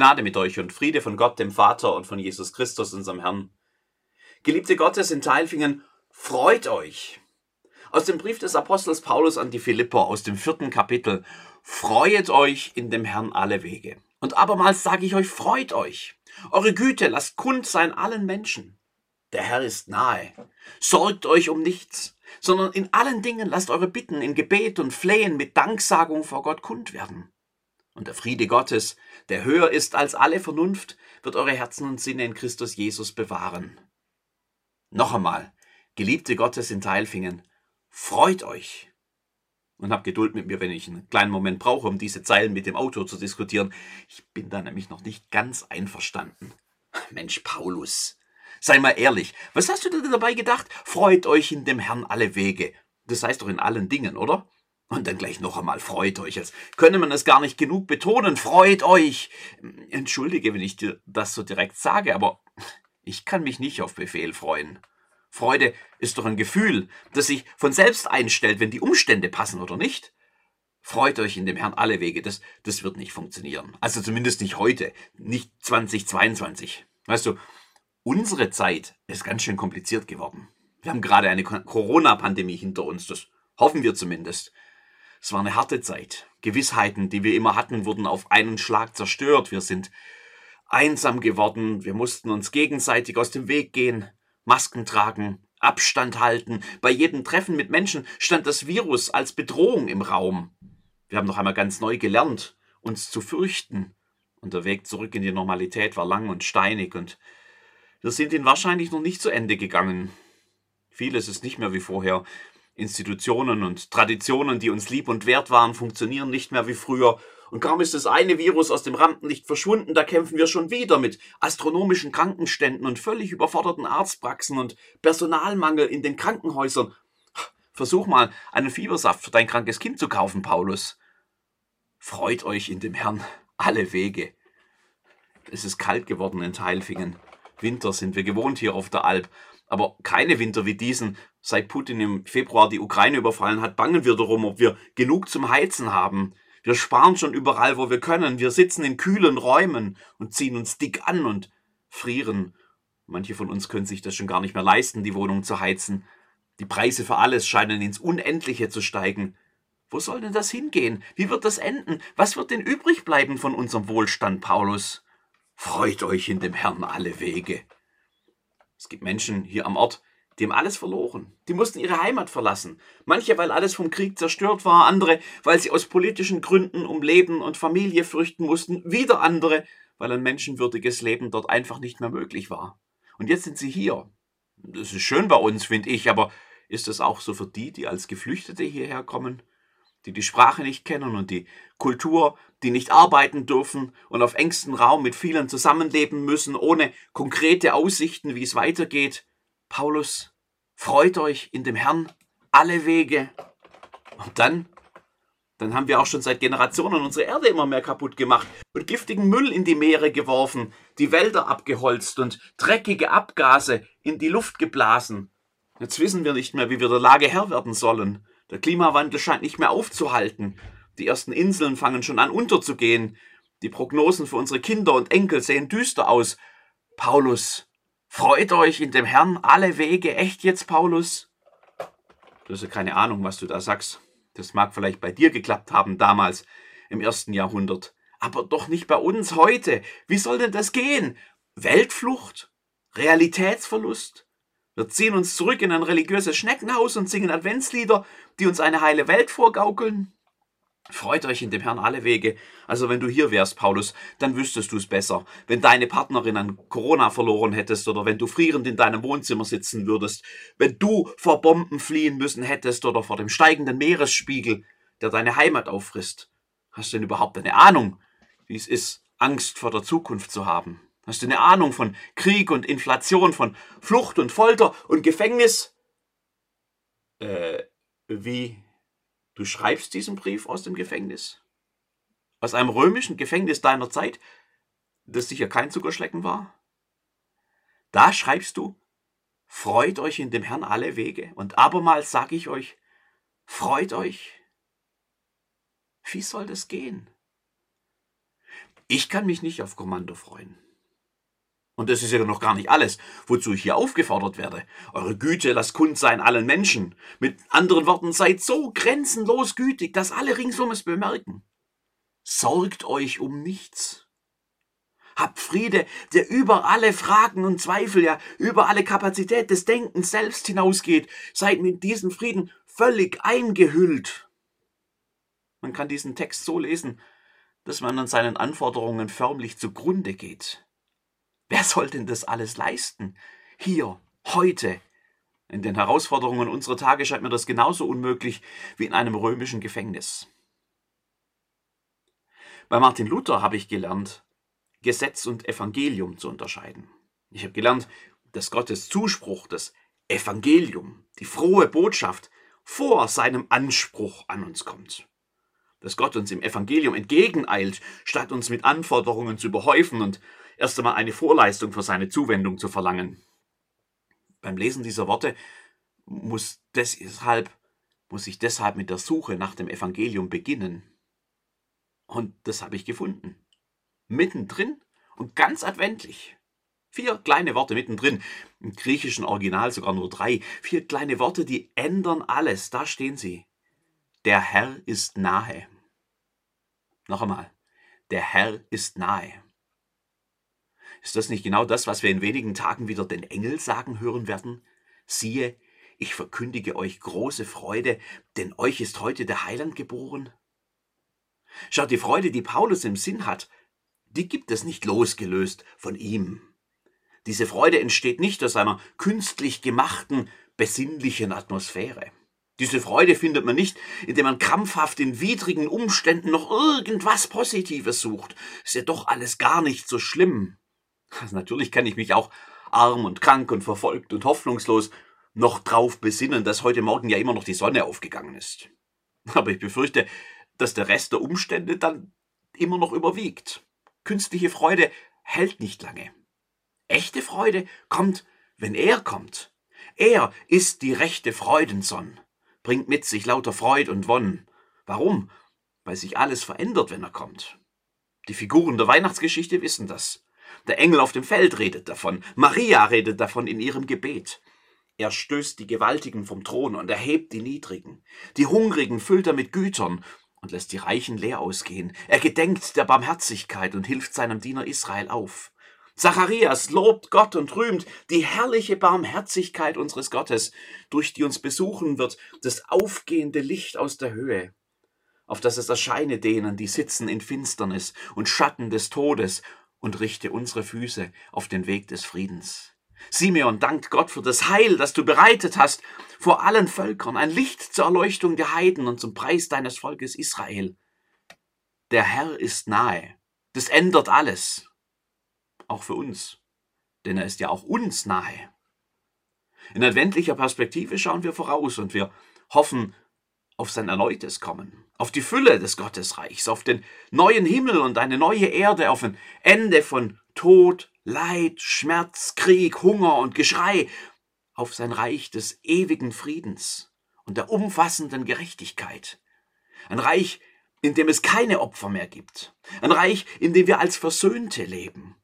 Gnade mit euch und Friede von Gott, dem Vater und von Jesus Christus, unserem Herrn. Geliebte Gottes in Teilfingen, freut euch. Aus dem Brief des Apostels Paulus an die Philipper aus dem vierten Kapitel. Freuet euch in dem Herrn alle Wege. Und abermals sage ich euch, freut euch. Eure Güte lasst kund sein allen Menschen. Der Herr ist nahe. Sorgt euch um nichts, sondern in allen Dingen lasst eure Bitten in Gebet und Flehen mit Danksagung vor Gott kund werden. Und der Friede Gottes, der höher ist als alle Vernunft, wird eure Herzen und Sinne in Christus Jesus bewahren. Noch einmal, geliebte Gottes in Teilfingen, freut euch. Und habt Geduld mit mir, wenn ich einen kleinen Moment brauche, um diese Zeilen mit dem Autor zu diskutieren. Ich bin da nämlich noch nicht ganz einverstanden. Mensch, Paulus, sei mal ehrlich, was hast du denn dabei gedacht? Freut euch in dem Herrn alle Wege. Das heißt doch in allen Dingen, oder? Und dann gleich noch einmal, freut euch, als könne man es gar nicht genug betonen, freut euch. Entschuldige, wenn ich dir das so direkt sage, aber ich kann mich nicht auf Befehl freuen. Freude ist doch ein Gefühl, das sich von selbst einstellt, wenn die Umstände passen oder nicht. Freut euch in dem Herrn alle Wege, das, das wird nicht funktionieren. Also zumindest nicht heute, nicht 2022. Weißt du, unsere Zeit ist ganz schön kompliziert geworden. Wir haben gerade eine Corona-Pandemie hinter uns, das hoffen wir zumindest. Es war eine harte Zeit. Gewissheiten, die wir immer hatten, wurden auf einen Schlag zerstört. Wir sind einsam geworden. Wir mussten uns gegenseitig aus dem Weg gehen, Masken tragen, Abstand halten. Bei jedem Treffen mit Menschen stand das Virus als Bedrohung im Raum. Wir haben noch einmal ganz neu gelernt, uns zu fürchten. Und der Weg zurück in die Normalität war lang und steinig und wir sind ihn wahrscheinlich noch nicht zu Ende gegangen. Vieles ist nicht mehr wie vorher. Institutionen und Traditionen, die uns lieb und wert waren, funktionieren nicht mehr wie früher. Und kaum ist das eine Virus aus dem Rampenlicht verschwunden, da kämpfen wir schon wieder mit astronomischen Krankenständen und völlig überforderten Arztpraxen und Personalmangel in den Krankenhäusern. Versuch mal, einen Fiebersaft für dein krankes Kind zu kaufen, Paulus. Freut euch in dem Herrn alle Wege. Es ist kalt geworden in Teilfingen. Winter sind wir gewohnt hier auf der Alp. Aber keine Winter wie diesen. Seit Putin im Februar die Ukraine überfallen hat, bangen wir darum, ob wir genug zum Heizen haben. Wir sparen schon überall, wo wir können. Wir sitzen in kühlen Räumen und ziehen uns dick an und frieren. Manche von uns können sich das schon gar nicht mehr leisten, die Wohnung zu heizen. Die Preise für alles scheinen ins Unendliche zu steigen. Wo soll denn das hingehen? Wie wird das enden? Was wird denn übrig bleiben von unserem Wohlstand, Paulus? Freut euch in dem Herrn alle Wege. Es gibt Menschen hier am Ort, die haben alles verloren. Die mussten ihre Heimat verlassen. Manche, weil alles vom Krieg zerstört war, andere, weil sie aus politischen Gründen um Leben und Familie fürchten mussten, wieder andere, weil ein menschenwürdiges Leben dort einfach nicht mehr möglich war. Und jetzt sind sie hier. Das ist schön bei uns, finde ich, aber ist das auch so für die, die als Geflüchtete hierher kommen? Die die Sprache nicht kennen und die Kultur, die nicht arbeiten dürfen und auf engstem Raum mit vielen zusammenleben müssen, ohne konkrete Aussichten, wie es weitergeht. Paulus, freut euch in dem Herrn alle Wege. Und dann, dann haben wir auch schon seit Generationen unsere Erde immer mehr kaputt gemacht und giftigen Müll in die Meere geworfen, die Wälder abgeholzt und dreckige Abgase in die Luft geblasen. Jetzt wissen wir nicht mehr, wie wir der Lage Herr werden sollen. Der Klimawandel scheint nicht mehr aufzuhalten. Die ersten Inseln fangen schon an unterzugehen. Die Prognosen für unsere Kinder und Enkel sehen düster aus. Paulus, freut euch in dem Herrn alle Wege. Echt jetzt, Paulus? Du hast ja keine Ahnung, was du da sagst. Das mag vielleicht bei dir geklappt haben damals im ersten Jahrhundert. Aber doch nicht bei uns heute. Wie soll denn das gehen? Weltflucht? Realitätsverlust? Wir ziehen uns zurück in ein religiöses Schneckenhaus und singen Adventslieder, die uns eine heile Welt vorgaukeln. Freut euch in dem Herrn alle Wege. Also wenn du hier wärst, Paulus, dann wüsstest du es besser. Wenn deine Partnerin an Corona verloren hättest oder wenn du frierend in deinem Wohnzimmer sitzen würdest, wenn du vor Bomben fliehen müssen hättest oder vor dem steigenden Meeresspiegel, der deine Heimat auffrisst. Hast du denn überhaupt eine Ahnung, wie es ist, Angst vor der Zukunft zu haben? Hast du eine Ahnung von Krieg und Inflation, von Flucht und Folter und Gefängnis? Äh, wie? Du schreibst diesen Brief aus dem Gefängnis? Aus einem römischen Gefängnis deiner Zeit, das sicher kein Zuckerschlecken war? Da schreibst du, freut euch in dem Herrn alle Wege. Und abermals sage ich euch, freut euch. Wie soll das gehen? Ich kann mich nicht auf Kommando freuen. Und das ist ja noch gar nicht alles, wozu ich hier aufgefordert werde. Eure Güte lasst kund sein allen Menschen. Mit anderen Worten, seid so grenzenlos gütig, dass alle ringsum es bemerken. Sorgt euch um nichts. Habt Friede, der über alle Fragen und Zweifel, ja über alle Kapazität des Denkens selbst hinausgeht. Seid mit diesem Frieden völlig eingehüllt. Man kann diesen Text so lesen, dass man an seinen Anforderungen förmlich zugrunde geht. Wer soll denn das alles leisten? Hier, heute. In den Herausforderungen unserer Tage scheint mir das genauso unmöglich wie in einem römischen Gefängnis. Bei Martin Luther habe ich gelernt, Gesetz und Evangelium zu unterscheiden. Ich habe gelernt, dass Gottes Zuspruch, das Evangelium, die frohe Botschaft vor seinem Anspruch an uns kommt. Dass Gott uns im Evangelium entgegeneilt, statt uns mit Anforderungen zu überhäufen und erst einmal eine Vorleistung für seine Zuwendung zu verlangen. Beim Lesen dieser Worte muss deshalb, muss ich deshalb mit der Suche nach dem Evangelium beginnen. Und das habe ich gefunden. Mittendrin und ganz adventlich. Vier kleine Worte mittendrin. Im griechischen Original sogar nur drei. Vier kleine Worte, die ändern alles. Da stehen sie. Der Herr ist nahe. Noch einmal. Der Herr ist nahe. Ist das nicht genau das, was wir in wenigen Tagen wieder den Engel sagen hören werden? Siehe, ich verkündige euch große Freude, denn euch ist heute der Heiland geboren. Schaut, die Freude, die Paulus im Sinn hat, die gibt es nicht losgelöst von ihm. Diese Freude entsteht nicht aus einer künstlich gemachten, besinnlichen Atmosphäre. Diese Freude findet man nicht, indem man krampfhaft in widrigen Umständen noch irgendwas Positives sucht. Ist ja doch alles gar nicht so schlimm. Natürlich kann ich mich auch arm und krank und verfolgt und hoffnungslos noch drauf besinnen, dass heute Morgen ja immer noch die Sonne aufgegangen ist. Aber ich befürchte, dass der Rest der Umstände dann immer noch überwiegt. Künstliche Freude hält nicht lange. Echte Freude kommt, wenn er kommt. Er ist die rechte Freudensonn, bringt mit sich lauter Freud und Wonn. Warum? Weil sich alles verändert, wenn er kommt. Die Figuren der Weihnachtsgeschichte wissen das. Der Engel auf dem Feld redet davon. Maria redet davon in ihrem Gebet. Er stößt die Gewaltigen vom Thron und erhebt die Niedrigen. Die Hungrigen füllt er mit Gütern und lässt die Reichen leer ausgehen. Er gedenkt der Barmherzigkeit und hilft seinem Diener Israel auf. Zacharias lobt Gott und rühmt die herrliche Barmherzigkeit unseres Gottes, durch die uns besuchen wird das aufgehende Licht aus der Höhe, auf das es erscheine denen, die sitzen in Finsternis und Schatten des Todes und richte unsere Füße auf den Weg des Friedens. Simeon dankt Gott für das Heil, das du bereitet hast vor allen Völkern, ein Licht zur Erleuchtung der Heiden und zum Preis deines Volkes Israel. Der Herr ist nahe. Das ändert alles. Auch für uns. Denn er ist ja auch uns nahe. In adventlicher Perspektive schauen wir voraus und wir hoffen auf sein erneutes Kommen, auf die Fülle des Gottesreichs, auf den neuen Himmel und eine neue Erde, auf ein Ende von Tod, Leid, Schmerz, Krieg, Hunger und Geschrei, auf sein Reich des ewigen Friedens und der umfassenden Gerechtigkeit. Ein Reich, in dem es keine Opfer mehr gibt. Ein Reich, in dem wir als Versöhnte leben.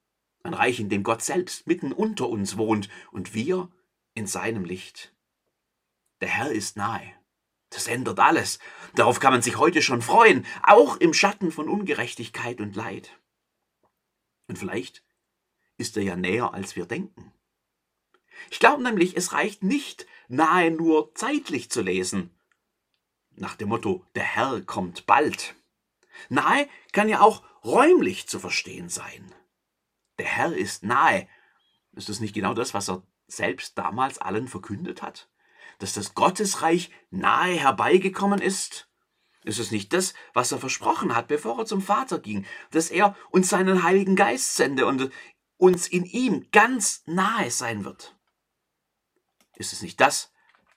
Ein Reich, in dem Gott selbst mitten unter uns wohnt und wir in seinem Licht. Der Herr ist nahe. Das ändert alles. Darauf kann man sich heute schon freuen, auch im Schatten von Ungerechtigkeit und Leid. Und vielleicht ist er ja näher, als wir denken. Ich glaube nämlich, es reicht nicht, nahe nur zeitlich zu lesen. Nach dem Motto, der Herr kommt bald. Nahe kann ja auch räumlich zu verstehen sein. Der Herr ist nahe. Ist das nicht genau das, was er selbst damals allen verkündet hat? Dass das Gottesreich nahe herbeigekommen ist? Ist es nicht das, was er versprochen hat, bevor er zum Vater ging, dass er uns seinen Heiligen Geist sende und uns in ihm ganz nahe sein wird? Ist es nicht das,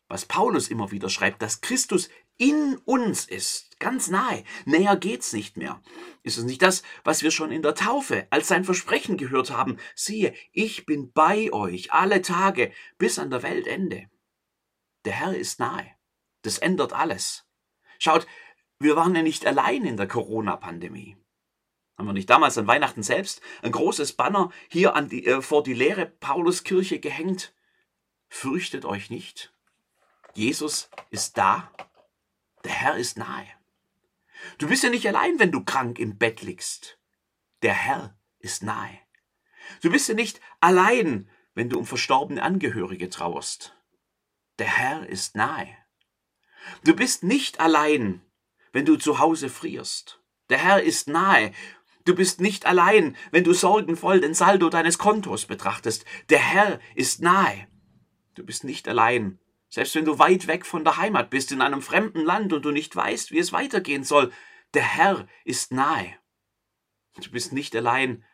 was Paulus immer wieder schreibt, dass Christus in uns ist, ganz nahe, näher geht's nicht mehr. Ist es nicht das, was wir schon in der Taufe als sein Versprechen gehört haben? Siehe, ich bin bei euch alle Tage bis an der Weltende. Der Herr ist nahe. Das ändert alles. Schaut, wir waren ja nicht allein in der Corona-Pandemie. Haben wir nicht damals an Weihnachten selbst ein großes Banner hier die, äh, vor die leere Pauluskirche gehängt? Fürchtet euch nicht. Jesus ist da. Der Herr ist nahe. Du bist ja nicht allein, wenn du krank im Bett liegst. Der Herr ist nahe. Du bist ja nicht allein, wenn du um verstorbene Angehörige trauerst. Der Herr ist nahe. Du bist nicht allein, wenn du zu Hause frierst. Der Herr ist nahe. Du bist nicht allein, wenn du sorgenvoll den Saldo deines Kontos betrachtest. Der Herr ist nahe. Du bist nicht allein, selbst wenn du weit weg von der Heimat bist, in einem fremden Land und du nicht weißt, wie es weitergehen soll. Der Herr ist nahe. Du bist nicht allein,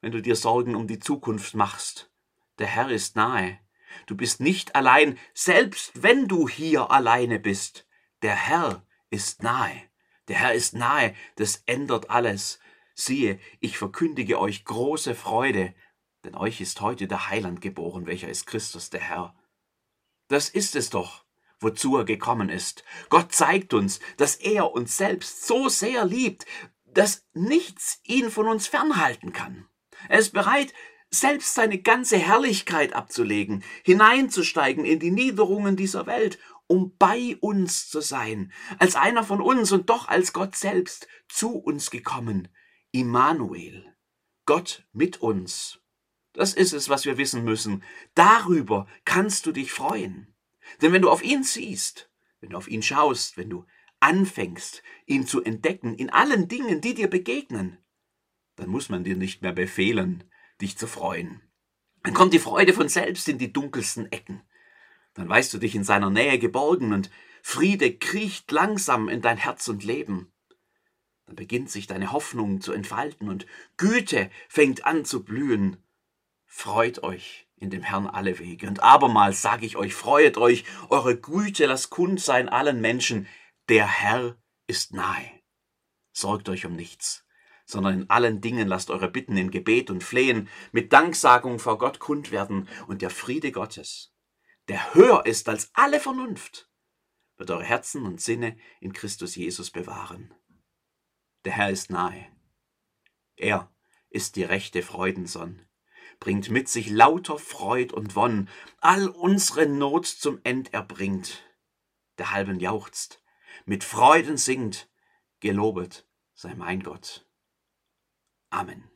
wenn du dir Sorgen um die Zukunft machst. Der Herr ist nahe. Du bist nicht allein, selbst wenn du hier alleine bist. Der Herr ist nahe. Der Herr ist nahe, das ändert alles. Siehe, ich verkündige euch große Freude, denn euch ist heute der Heiland geboren, welcher ist Christus der Herr. Das ist es doch, wozu er gekommen ist. Gott zeigt uns, dass er uns selbst so sehr liebt, dass nichts ihn von uns fernhalten kann. Er ist bereit, selbst seine ganze Herrlichkeit abzulegen, hineinzusteigen in die Niederungen dieser Welt, um bei uns zu sein, als einer von uns und doch als Gott selbst zu uns gekommen. Immanuel, Gott mit uns. Das ist es, was wir wissen müssen. Darüber kannst du dich freuen. Denn wenn du auf ihn siehst, wenn du auf ihn schaust, wenn du anfängst, ihn zu entdecken in allen Dingen, die dir begegnen, dann muss man dir nicht mehr befehlen, dich zu freuen. Dann kommt die Freude von selbst in die dunkelsten Ecken. Dann weißt du dich in seiner Nähe geborgen und Friede kriecht langsam in dein Herz und Leben. Dann beginnt sich deine Hoffnung zu entfalten und Güte fängt an zu blühen. Freut euch in dem Herrn alle Wege. Und abermals sage ich euch, freuet euch, eure Güte lasst kund sein allen Menschen. Der Herr ist nahe. Sorgt euch um nichts sondern in allen Dingen lasst eure Bitten in Gebet und Flehen mit Danksagung vor Gott kund werden und der Friede Gottes, der höher ist als alle Vernunft, wird eure Herzen und Sinne in Christus Jesus bewahren. Der Herr ist nahe. Er ist die rechte Freudensonn, bringt mit sich lauter Freud und Wonn, all unsere Not zum End erbringt. Der halben jauchzt, mit Freuden singt, gelobet sei mein Gott. Amen.